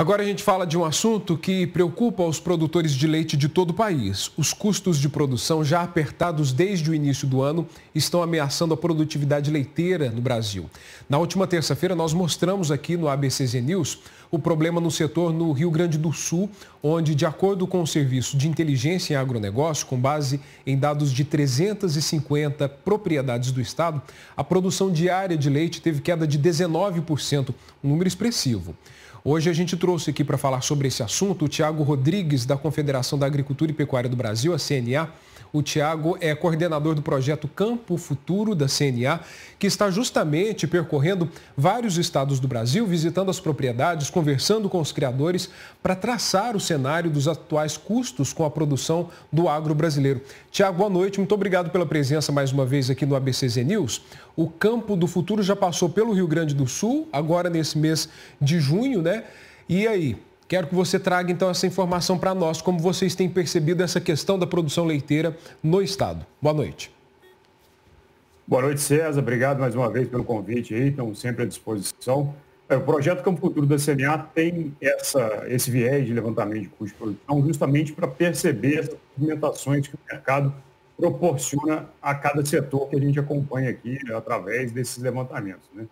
Agora a gente fala de um assunto que preocupa os produtores de leite de todo o país. Os custos de produção, já apertados desde o início do ano, estão ameaçando a produtividade leiteira no Brasil. Na última terça-feira, nós mostramos aqui no ABCZ News o problema no setor no Rio Grande do Sul, onde, de acordo com o Serviço de Inteligência em Agronegócio, com base em dados de 350 propriedades do Estado, a produção diária de leite teve queda de 19%, um número expressivo. Hoje a gente trouxe aqui para falar sobre esse assunto o Tiago Rodrigues, da Confederação da Agricultura e Pecuária do Brasil, a CNA, o Tiago é coordenador do projeto Campo Futuro da CNA, que está justamente percorrendo vários estados do Brasil, visitando as propriedades, conversando com os criadores para traçar o cenário dos atuais custos com a produção do agro brasileiro. Tiago, boa noite. Muito obrigado pela presença mais uma vez aqui no ABCZ News. O Campo do Futuro já passou pelo Rio Grande do Sul, agora nesse mês de junho, né? E aí, Quero que você traga então essa informação para nós, como vocês têm percebido essa questão da produção leiteira no estado. Boa noite. Boa noite, César. Obrigado mais uma vez pelo convite aí, estamos sempre à disposição. É, o projeto Campo Futuro da CNA tem essa, esse viés de levantamento de custo de produção justamente para perceber as movimentações que o mercado proporciona a cada setor que a gente acompanha aqui através desses levantamentos. Né?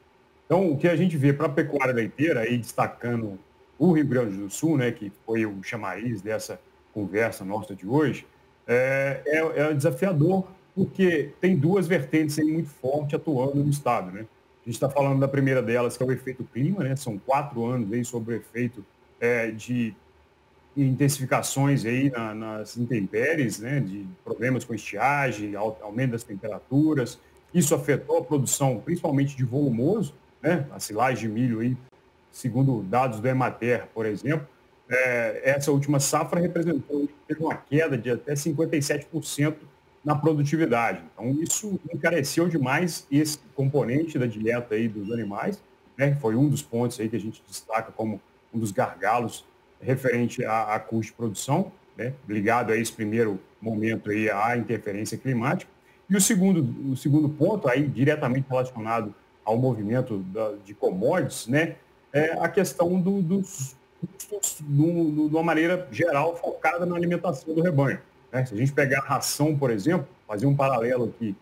Então, o que a gente vê para a pecuária leiteira, aí destacando o Rio Grande do Sul, né, que foi o chamariz dessa conversa nossa de hoje, é, é, é desafiador porque tem duas vertentes aí muito fortes atuando no Estado. Né? A gente está falando da primeira delas, que é o efeito clima, né? são quatro anos aí sobre o efeito é, de intensificações aí na, nas intempéries, né? de problemas com estiagem, aumento das temperaturas. Isso afetou a produção, principalmente de volumoso, né? a silagem de milho aí segundo dados do Emater, por exemplo, é, essa última safra representou teve uma queda de até 57% na produtividade. Então, isso encareceu demais esse componente da dieta aí dos animais, né? foi um dos pontos aí que a gente destaca como um dos gargalos referente a, a custo de produção, né? ligado a esse primeiro momento aí à interferência climática. E o segundo, o segundo ponto, aí diretamente relacionado ao movimento da, de commodities, né? É a questão do, dos custos de uma maneira geral focada na alimentação do rebanho. Né? Se a gente pegar a ração, por exemplo, fazer um paralelo aqui,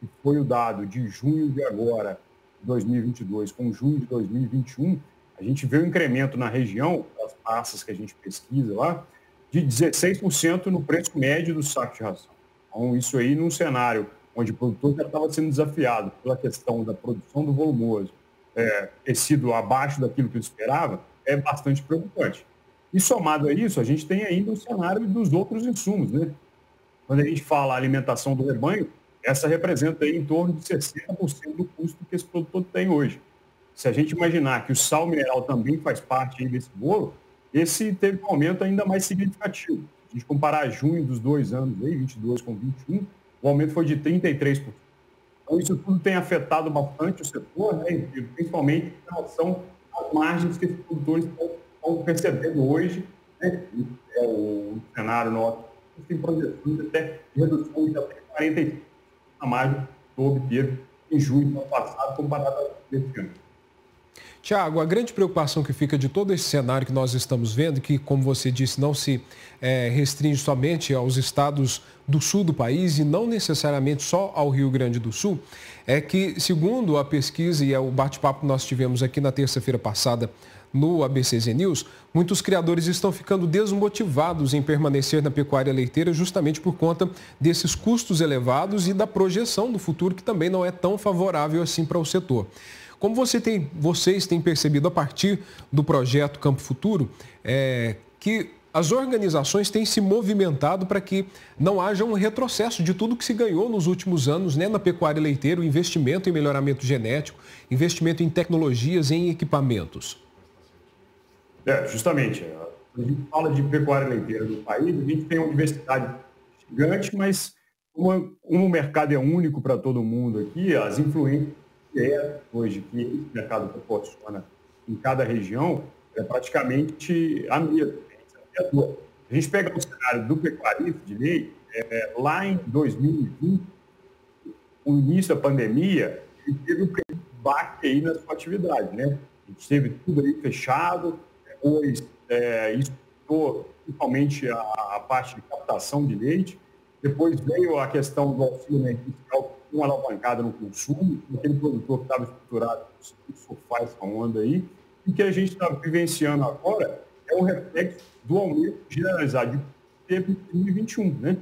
que foi o dado de junho de agora, 2022, com junho de 2021, a gente vê um incremento na região, as massas que a gente pesquisa lá, de 16% no preço médio do saco de ração. Então, isso aí num cenário onde o produtor já estava sendo desafiado pela questão da produção do volumoso, é, ter sido abaixo daquilo que eu esperava, é bastante preocupante. E somado a isso, a gente tem ainda o cenário dos outros insumos. Né? Quando a gente fala alimentação do rebanho, essa representa em torno de 60% do custo que esse produtor tem hoje. Se a gente imaginar que o sal mineral também faz parte desse bolo, esse teve um aumento ainda mais significativo. Se a gente comparar junho dos dois anos, aí, 22 com 21, o aumento foi de 33%. Então, isso tudo tem afetado bastante o setor, né, principalmente em relação às margens que os produtores estão percebendo hoje. Né, é o cenário nosso tem projeções até redução de até 40% na margem que obteve em junho do ano passado comparado a esse ano. Tiago, a grande preocupação que fica de todo esse cenário que nós estamos vendo, que, como você disse, não se é, restringe somente aos estados do sul do país e não necessariamente só ao Rio Grande do Sul, é que, segundo a pesquisa e é o bate-papo que nós tivemos aqui na terça-feira passada no ABCZ News, muitos criadores estão ficando desmotivados em permanecer na pecuária leiteira justamente por conta desses custos elevados e da projeção do futuro que também não é tão favorável assim para o setor. Como você tem, vocês têm percebido a partir do projeto Campo Futuro, é, que as organizações têm se movimentado para que não haja um retrocesso de tudo que se ganhou nos últimos anos né, na pecuária leiteira, o investimento em melhoramento genético, investimento em tecnologias, em equipamentos. É, justamente. Quando a gente fala de pecuária leiteira no país, a gente tem uma diversidade gigante, mas como o mercado é único para todo mundo aqui, as influências hoje que esse mercado proporciona em cada região é praticamente a mesma. A gente pega o cenário do pecuarista de lei, é, lá em 2020, o início da pandemia, ele teve um baque aí na sua atividade, né? A gente teve tudo aí fechado, depois é, isso principalmente a, a, parte de captação de leite. Depois veio a questão do auxílio fiscal uma alavancada no consumo, aquele produtor que estava estruturado, surfar essa onda aí. E o que a gente está vivenciando agora é um reflexo do aumento generalizado teve em 2021, né?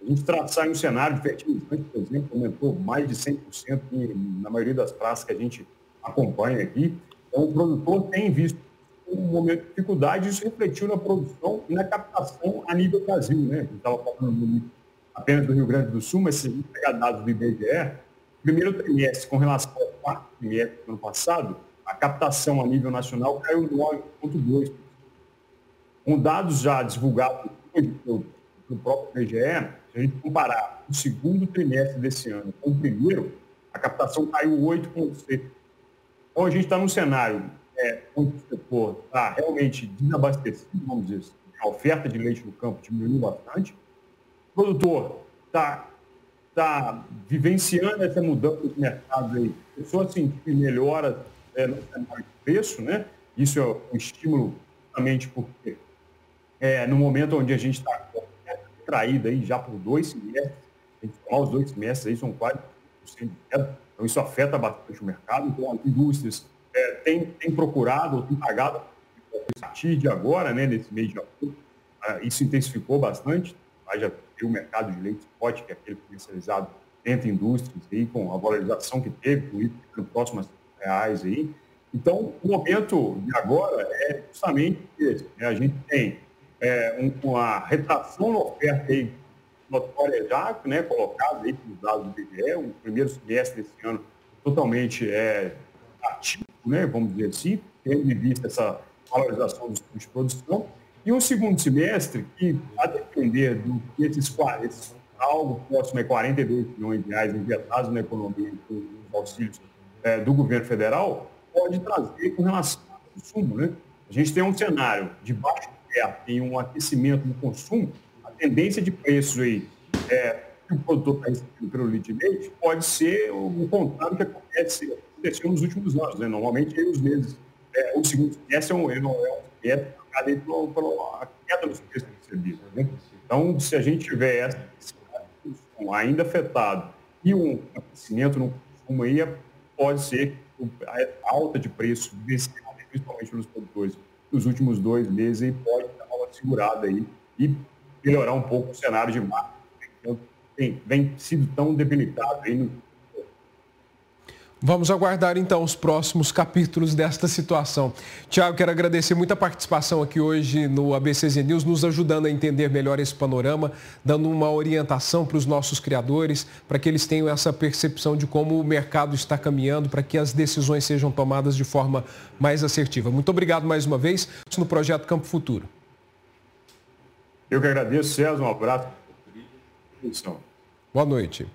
A gente traçar um cenário de fertilizante, por exemplo, aumentou mais de 100% em, na maioria das praças que a gente acompanha aqui. Então, o produtor tem visto um momento de dificuldade, isso refletiu na produção e na captação a nível Brasil. Né? A gente estava falando apenas do Rio Grande do Sul, mas se a gente pegar dados do IBGE, primeiro trimestre, com relação ao quarto trimestre do ano passado, a captação a nível nacional caiu 9,2%. Com dados já divulgados pelo, próprio IBGE, se a gente comparar o segundo trimestre desse ano com o primeiro, a captação caiu 8,6%. Então, a gente está num cenário é, onde o setor está realmente desabastecido, vamos dizer assim, a oferta de leite no campo diminuiu bastante, produtor está tá vivenciando essa mudança do mercado aí, a sentir melhoras é, no cenário de preço, né? Isso é um estímulo justamente porque é, no momento onde a gente está traída aí já por dois semestres, a gente tomar os dois semestres aí são quase 100% de queda, então isso afeta bastante o mercado, então as indústrias é, tem, tem procurado, tem pagado a partir de agora, né, nesse mês de agosto, uh, isso intensificou bastante, já o mercado de leite spot, que é aquele comercializado entre indústrias, aí, com a valorização que teve, com próximas reais aí. Então, o momento de agora é justamente esse. Né? A gente tem é, um, uma retração na oferta aí, notória já, né, colocada aí pelos dados do BGE, o primeiro semestre desse ano totalmente é, ativo, né, vamos dizer assim, tendo em vista essa valorização dos custos de produção. E um segundo semestre que, a depender do que esses, esses algo próximo a 42 milhões de reais injetados na economia com os auxílios é, do governo federal, pode trazer com relação ao consumo. Né? A gente tem um cenário de baixo teto e um aquecimento no consumo, a tendência de preços aí, é, que o produtor está recebendo pelo litro de leite pode ser o contrário que acontece aconteceu nos últimos anos. Né? Normalmente, os meses, é, o segundo semestre é um, é um, é um pela queda dos preços recebidos. Né? Então, se a gente tiver essa ainda afetado e um aquecimento no consumo aí, pode ser a alta de preço, principalmente pelos produtores, nos últimos dois meses, aí pode dar uma segurada aí e melhorar um pouco o cenário de marketing, que tem, vem sido tão debilitado aí no Vamos aguardar então os próximos capítulos desta situação. Tiago, quero agradecer muita participação aqui hoje no ABCZ News, nos ajudando a entender melhor esse panorama, dando uma orientação para os nossos criadores, para que eles tenham essa percepção de como o mercado está caminhando, para que as decisões sejam tomadas de forma mais assertiva. Muito obrigado mais uma vez no projeto Campo Futuro. Eu que agradeço, César, um abraço. Boa noite.